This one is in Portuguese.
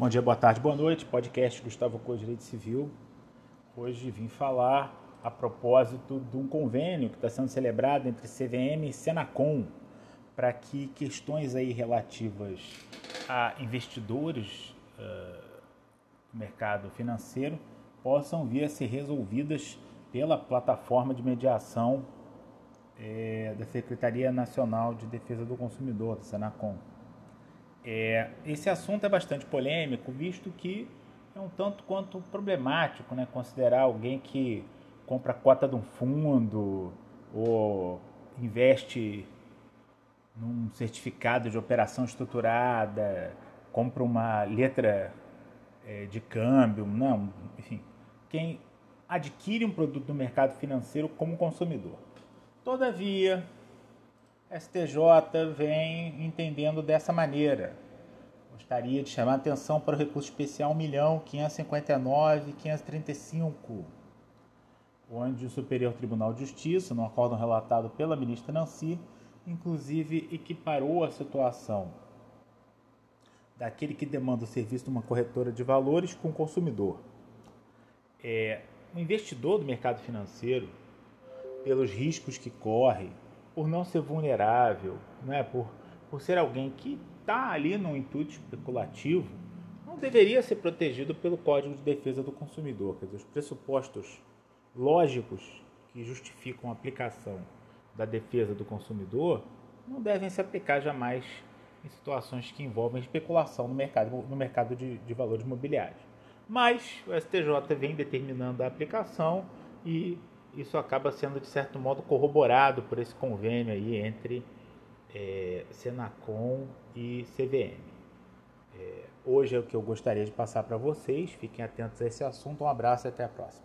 Bom dia, boa tarde, boa noite. Podcast Gustavo Coelho Direito Civil. Hoje vim falar a propósito de um convênio que está sendo celebrado entre CVM e Senacom para que questões aí relativas a investidores uh, do mercado financeiro possam vir a ser resolvidas pela plataforma de mediação é, da Secretaria Nacional de Defesa do Consumidor, do Senacom. É, esse assunto é bastante polêmico, visto que é um tanto quanto problemático né, considerar alguém que compra cota de um fundo ou investe num certificado de operação estruturada, compra uma letra é, de câmbio, não, enfim, quem adquire um produto do mercado financeiro como consumidor. Todavia, STJ vem entendendo dessa maneira. Gostaria de chamar a atenção para o recurso especial 1.559.535, onde o Superior Tribunal de Justiça, no acórdão relatado pela ministra Nancy, inclusive equiparou a situação daquele que demanda o serviço de uma corretora de valores com o consumidor. É, o investidor do mercado financeiro, pelos riscos que corre, por não ser vulnerável, né, por, por ser alguém que está ali no intuito especulativo, não deveria ser protegido pelo Código de Defesa do Consumidor. Quer dizer, os pressupostos lógicos que justificam a aplicação da defesa do consumidor não devem se aplicar jamais em situações que envolvem especulação no mercado, no mercado de, de valores imobiliários. Mas o STJ vem determinando a aplicação e isso acaba sendo, de certo modo, corroborado por esse convênio aí entre é, Senacom e CVM. É, hoje é o que eu gostaria de passar para vocês. Fiquem atentos a esse assunto. Um abraço e até a próxima.